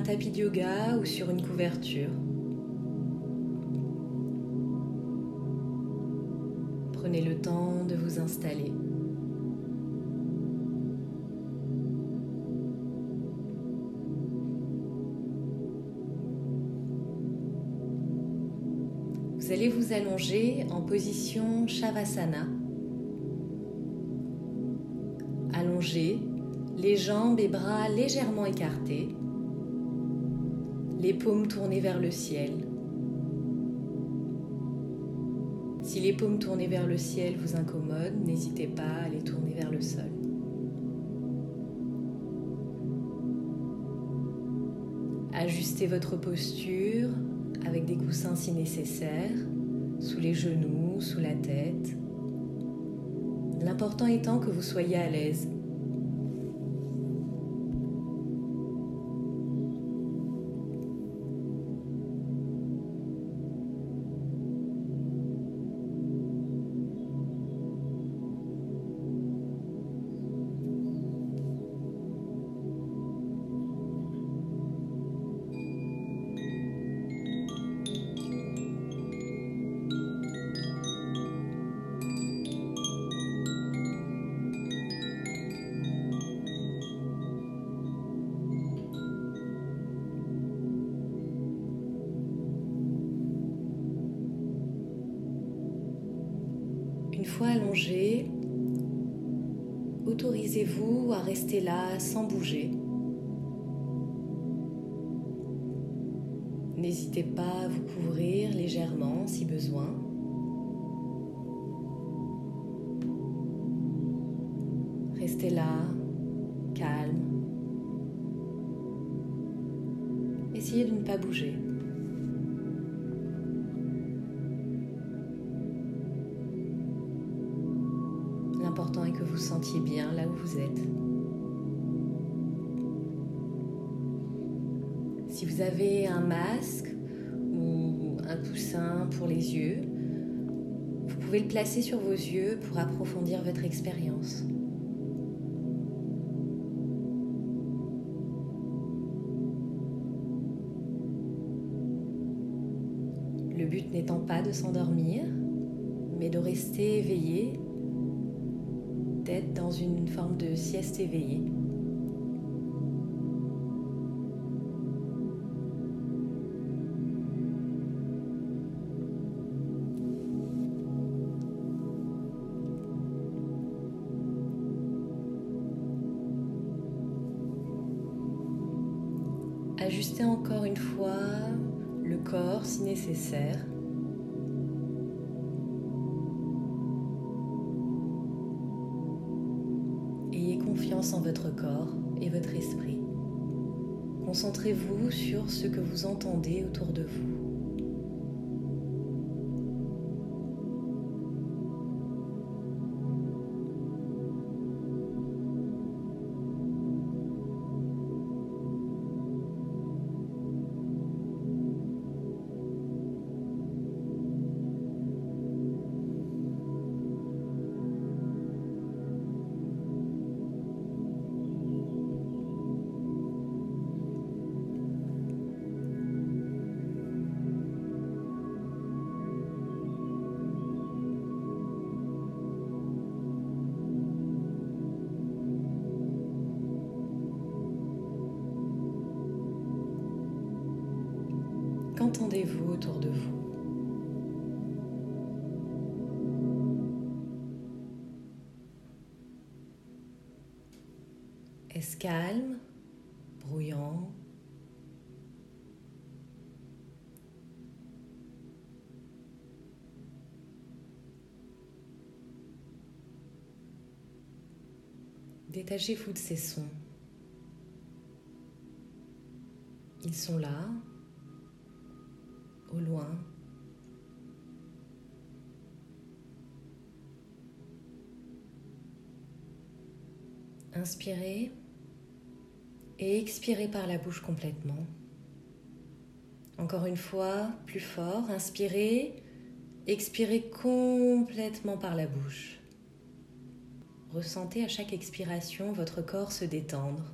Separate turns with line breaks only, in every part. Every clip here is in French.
tapis de yoga ou sur une couverture. Prenez le temps de vous installer. Vous allez vous allonger en position Shavasana. Allongez, les jambes et bras légèrement écartés, les paumes tournées vers le ciel. Si les paumes tournées vers le ciel vous incommodent, n'hésitez pas à les tourner vers le sol. Ajustez votre posture avec des coussins si nécessaire, sous les genoux, sous la tête. L'important étant que vous soyez à l'aise. N'hésitez pas à vous couvrir légèrement si besoin. Restez là, calme. Essayez de ne pas bouger. L'important est que vous sentiez bien là où vous êtes. Si vous avez un masque ou un coussin pour les yeux, vous pouvez le placer sur vos yeux pour approfondir votre expérience. Le but n'étant pas de s'endormir, mais de rester éveillé, d'être dans une forme de sieste éveillée. Ajustez encore une fois le corps si nécessaire. Ayez confiance en votre corps et votre esprit. Concentrez-vous sur ce que vous entendez autour de vous. Est-ce calme, bruyant Détachez-vous de ces sons. Ils sont là, au loin. Inspirez et expirez par la bouche complètement. Encore une fois, plus fort. Inspirez Expirez complètement par la bouche. Ressentez à chaque expiration votre corps se détendre.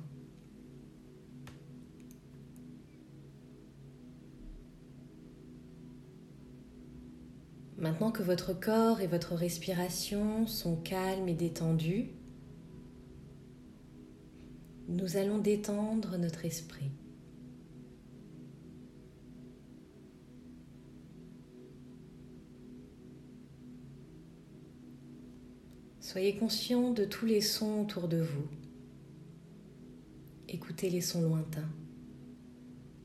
Maintenant que votre corps et votre respiration sont calmes et détendus, nous allons détendre notre esprit. Soyez conscient de tous les sons autour de vous. Écoutez les sons lointains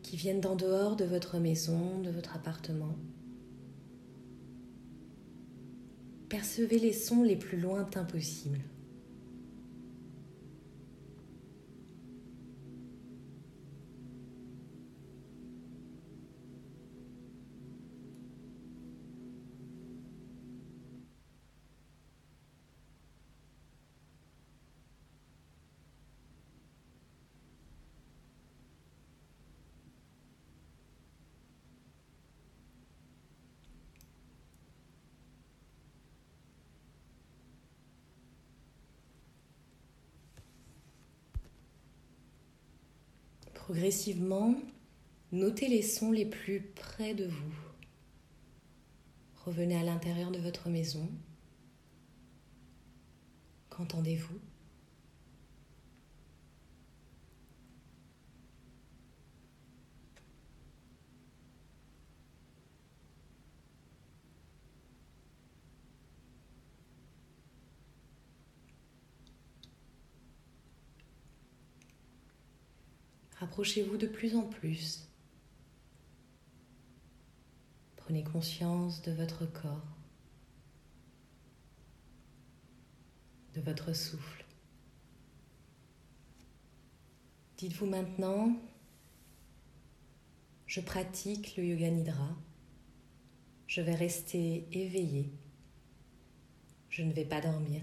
qui viennent d'en dehors de votre maison, de votre appartement. Percevez les sons les plus lointains possibles. Progressivement, notez les sons les plus près de vous. Revenez à l'intérieur de votre maison. Qu'entendez-vous? Rapprochez-vous de plus en plus. Prenez conscience de votre corps, de votre souffle. Dites-vous maintenant, je pratique le yoga nidra, je vais rester éveillé, je ne vais pas dormir.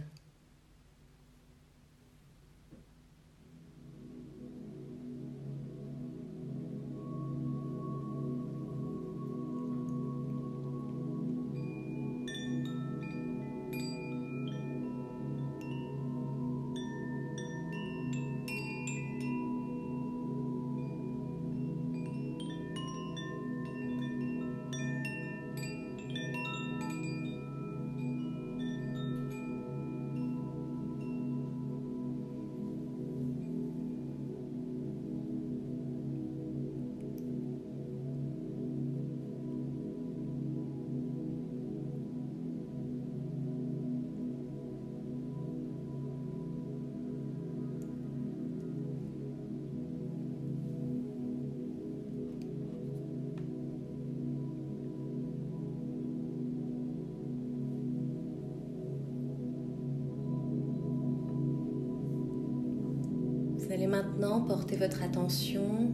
Maintenant porter votre attention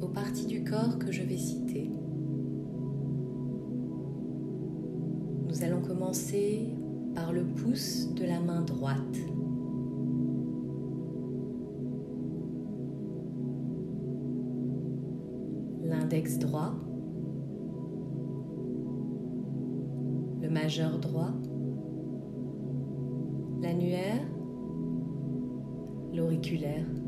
aux parties du corps que je vais citer. Nous allons commencer par le pouce de la main droite. L'index droit. Le majeur droit. L'annuaire. L'auriculaire.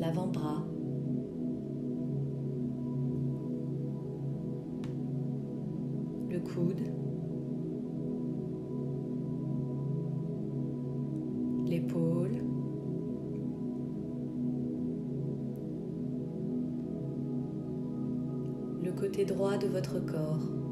L'avant-bras, le coude, l'épaule, le côté droit de votre corps,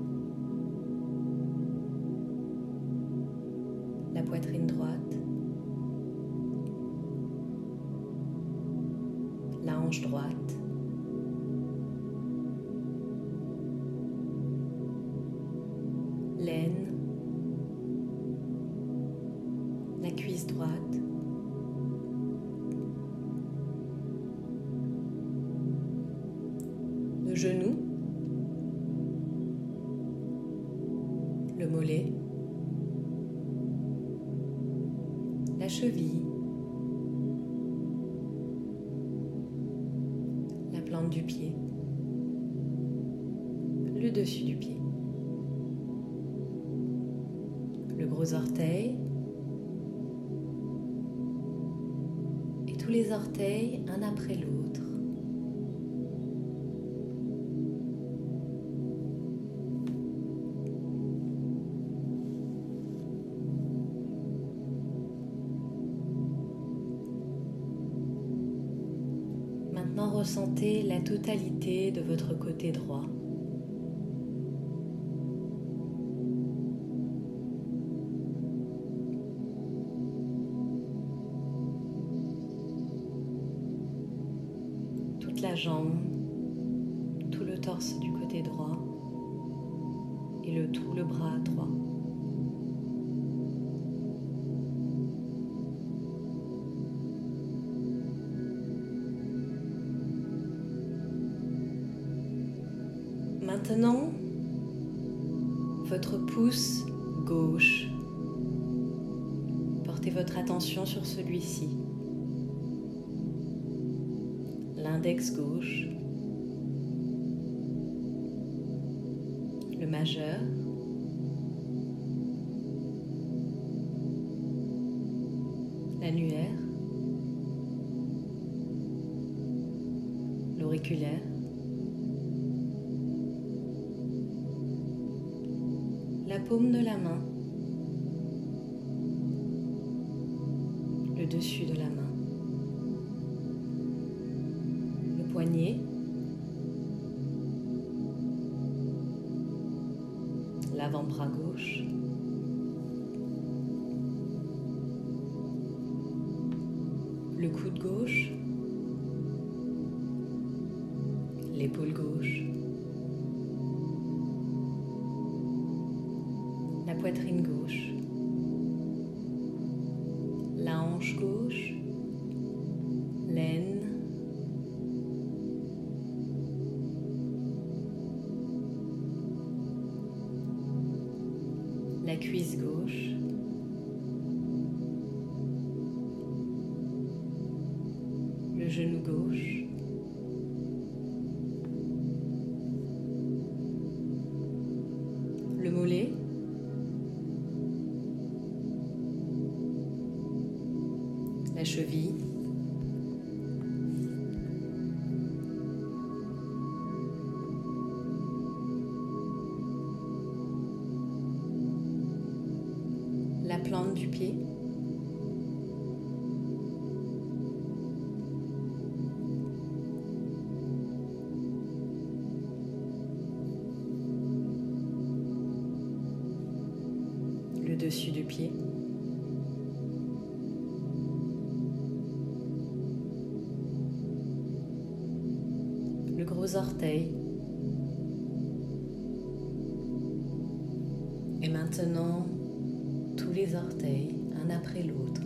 et tous les orteils un après l'autre. Maintenant, ressentez la totalité de votre côté droit. L'annulaire. L'auriculaire. la paume de la main, le dessus de la main, Le mollet, la cheville, Et maintenant, tous les orteils, un après l'autre.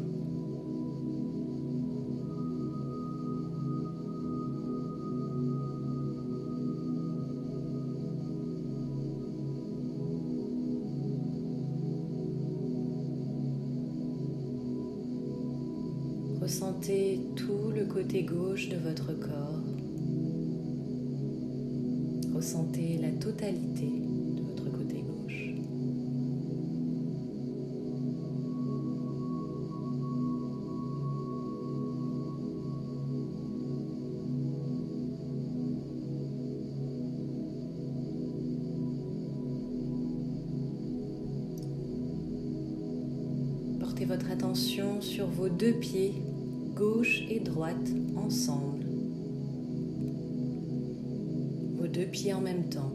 Ressentez tout le côté gauche de votre corps. Ressentez la totalité de votre côté gauche. Portez votre attention sur vos deux pieds, gauche et droite, ensemble. Deux pieds en même temps.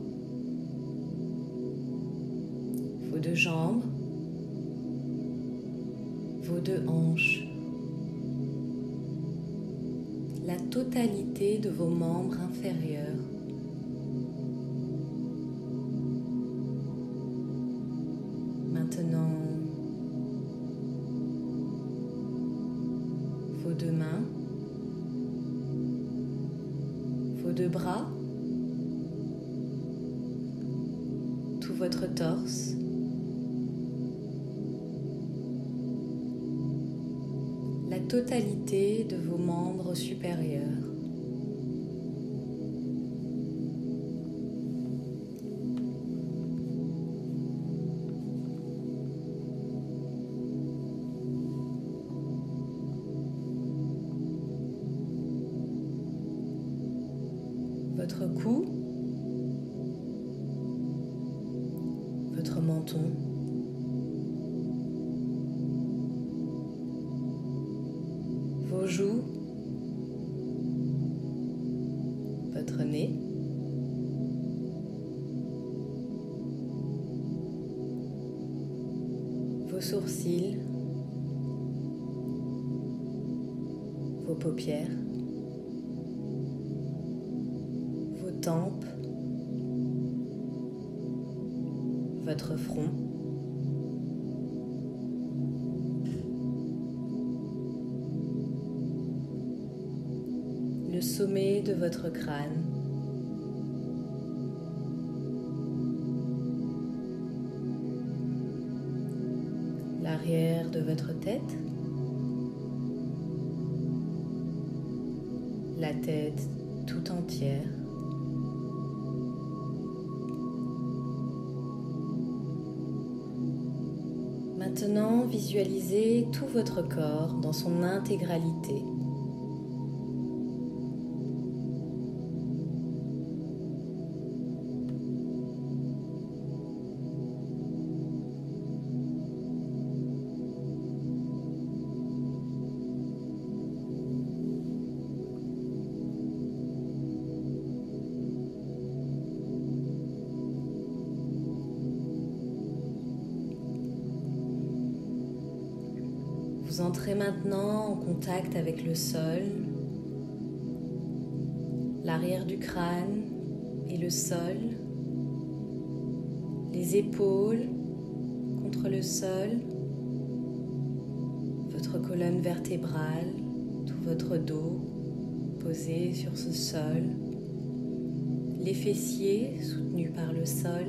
Vos deux jambes. Vos deux hanches. La totalité de vos membres inférieurs. La totalité de vos membres supérieurs. L'arrière de votre tête. La tête tout entière. Maintenant, visualisez tout votre corps dans son intégralité. Le sol, l'arrière du crâne et le sol, les épaules contre le sol, votre colonne vertébrale, tout votre dos posé sur ce sol, les fessiers soutenus par le sol,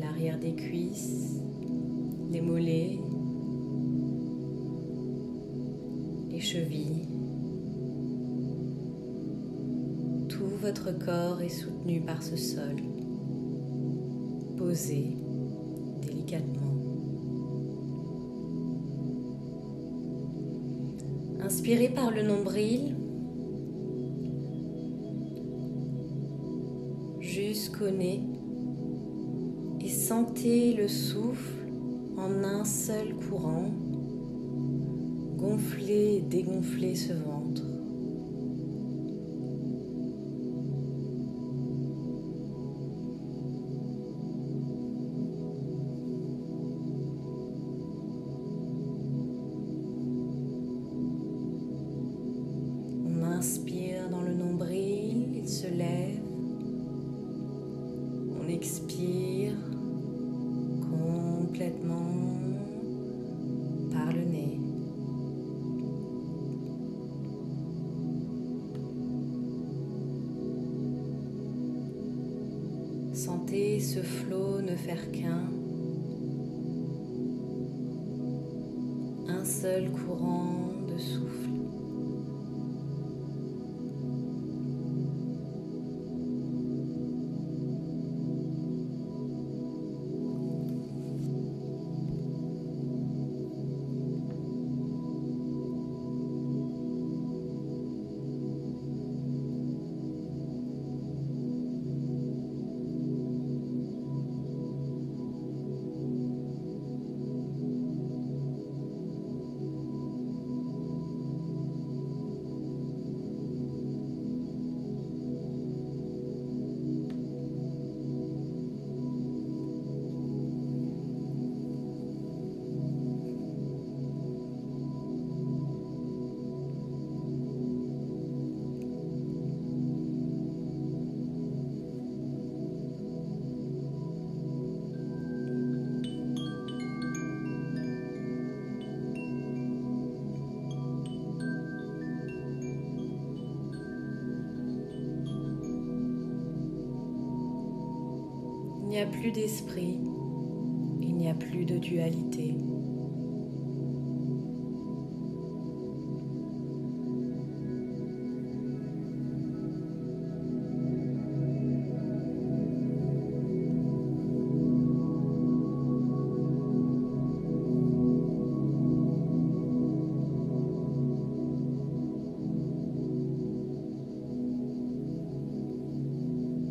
l'arrière des cuisses les mollets, chevilles. Tout votre corps est soutenu par ce sol, posé délicatement. Inspirez par le nombril jusqu'au nez et sentez le souffle en un seul courant, gonfler et dégonfler ce ventre. Sentez ce flot ne faire qu'un. Un seul courant de souffle. n'y a plus d'esprit, il n'y a plus de dualité.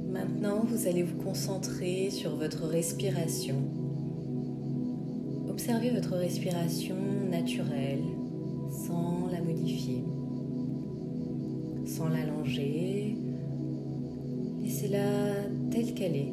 Maintenant, vous allez vous concentrer sur votre respiration. Observez votre respiration naturelle sans la modifier, sans l'allonger. Laissez-la telle qu'elle est.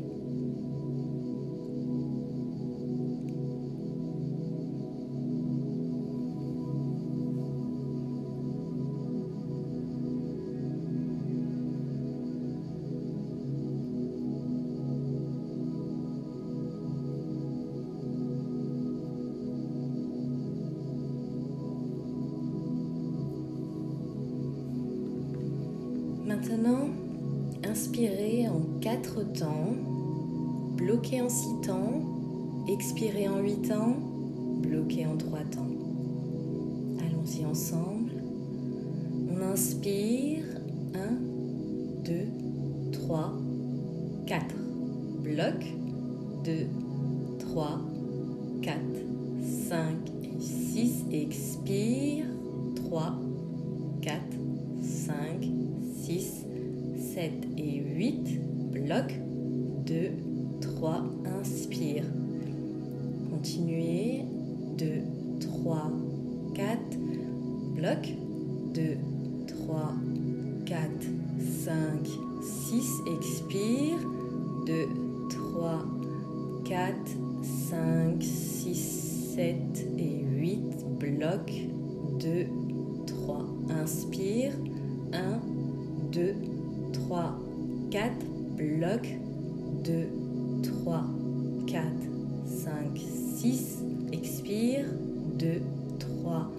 Maintenant, inspirez en quatre temps, bloquez en six temps, expirez en huit temps, bloquez en trois temps. Allons-y ensemble. On inspire 1, 2, 3, 4. Bloc 2, 3, 4, 5, 6. Expire. 2, 3,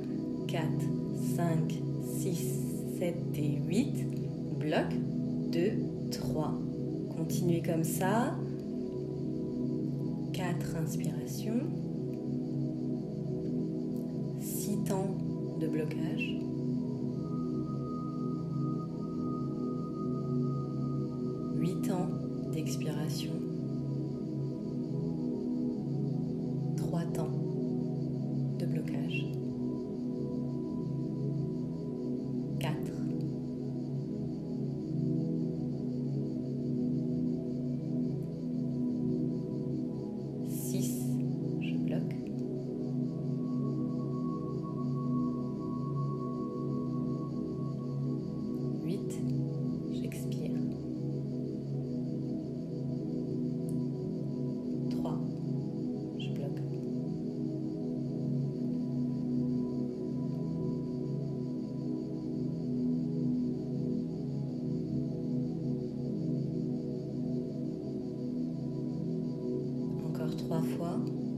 4, 5, 6, 7 et 8. Bloc 2, 3. Continuez comme ça. 4 inspirations. 6 temps de blocage. 8 temps d'expiration. Trois fois.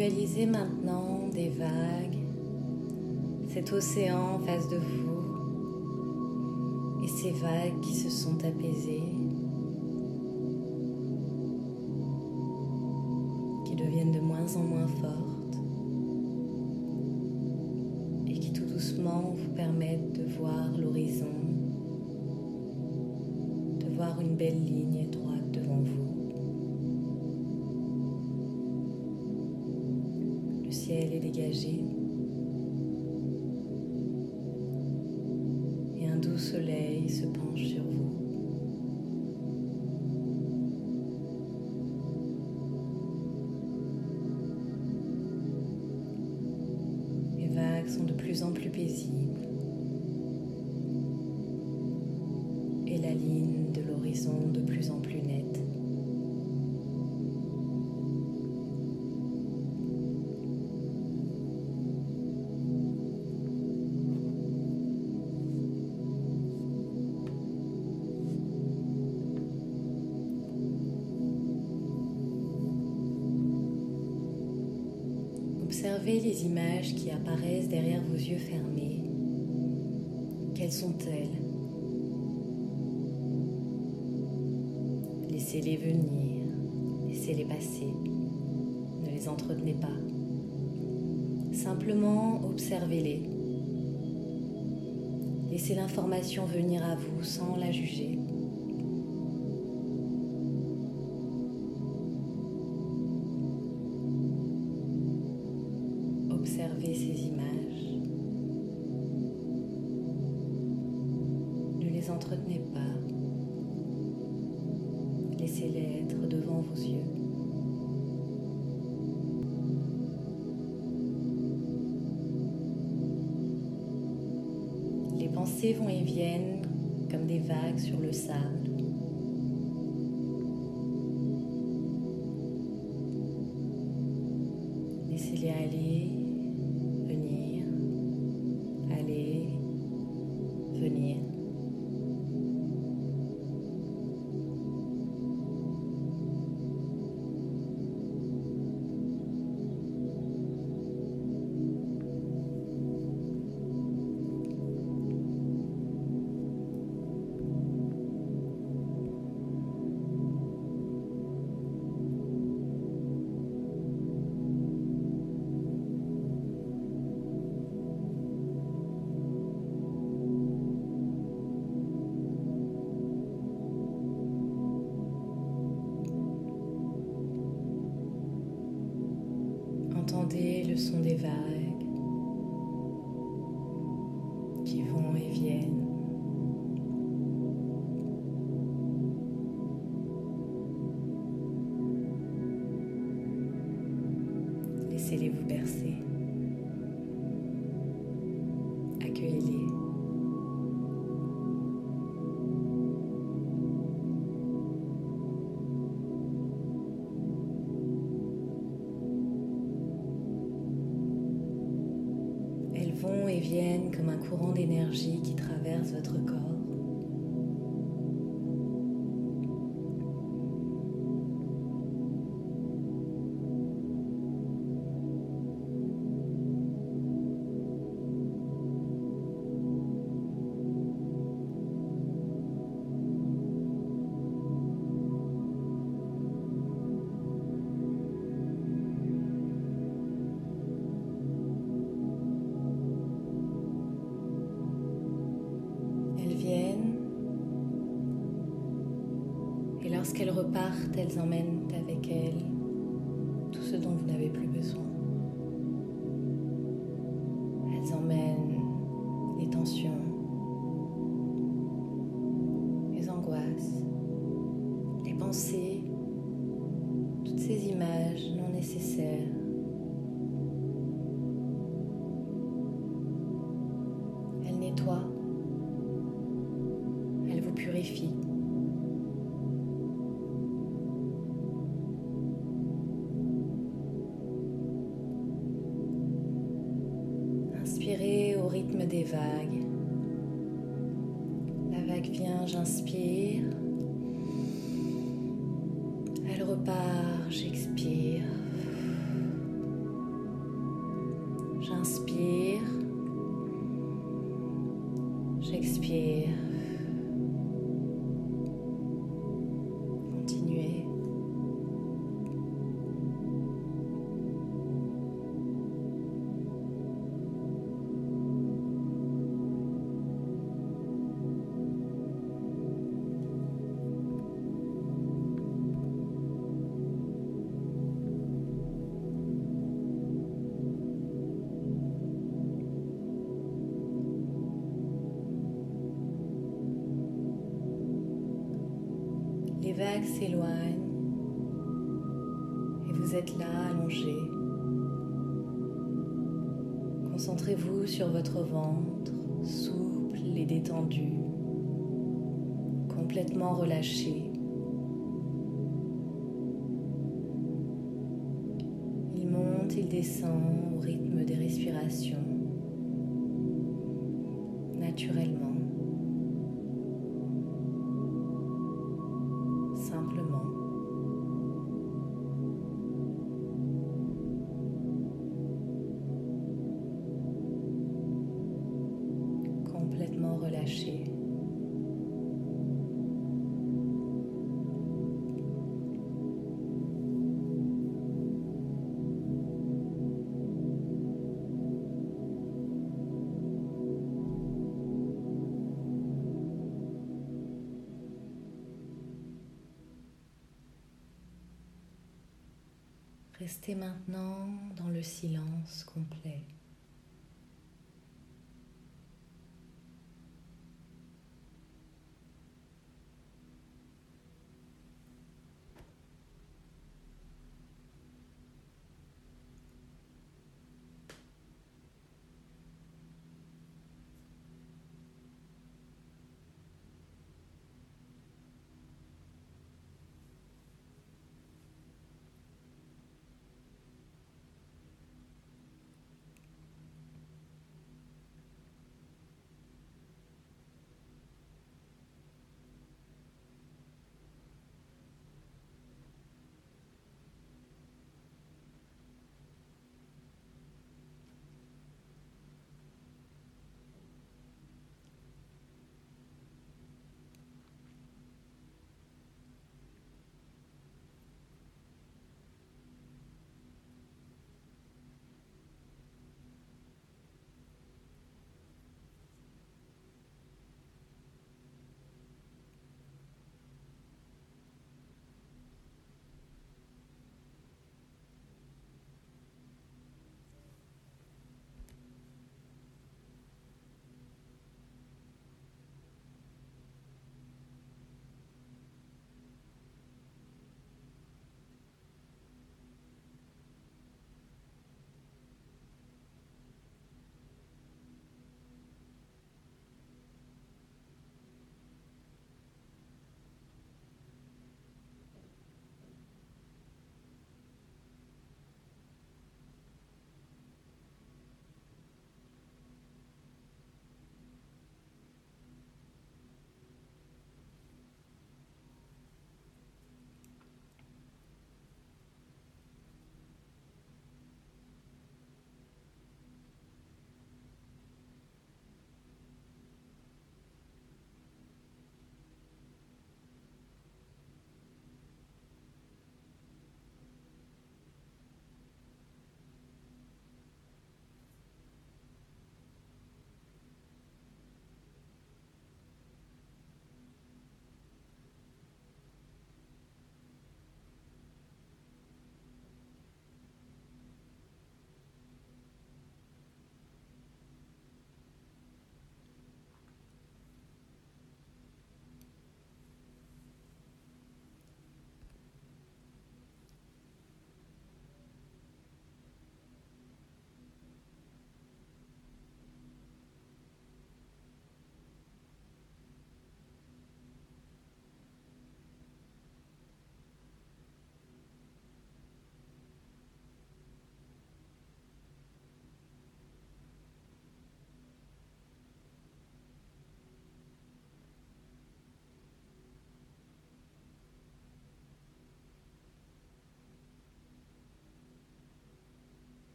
Visualisez maintenant des vagues, cet océan en face de vous, et ces vagues qui se sont apaisées, qui deviennent de moins en moins fortes. Et qui tout doucement vous permettent de voir l'horizon, de voir une belle ligne Le ciel est dégagé. doux soleil se penche sur vous. Observez les images qui apparaissent derrière vos yeux fermés. Quelles sont-elles? Laissez-les venir, laissez-les passer, ne les entretenez pas. Simplement observez-les. Laissez l'information venir à vous sans la juger. Ces images. Ne les entretenez pas. Laissez-les être devant vos yeux. Les pensées vont et viennent comme des vagues sur le sable. Entendez le son des vagues lorsqu'elles repartent, elles emmènent avec elles tout ce dont vous n'avez plus besoin. Elles emmènent les tensions, S'éloignent et vous êtes là allongé. Concentrez-vous sur votre ventre, souple et détendu, complètement relâché. Il monte, il descend au rythme des respirations, naturellement. Restez maintenant dans le silence complet.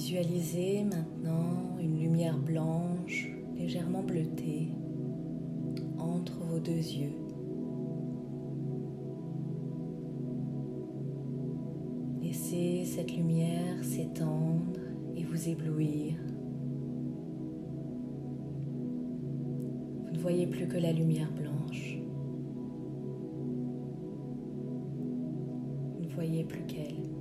Visualisez maintenant une lumière blanche légèrement bleutée entre vos deux yeux. Laissez cette lumière s'étendre et vous éblouir. Vous ne voyez plus que la lumière blanche. Vous ne voyez plus qu'elle.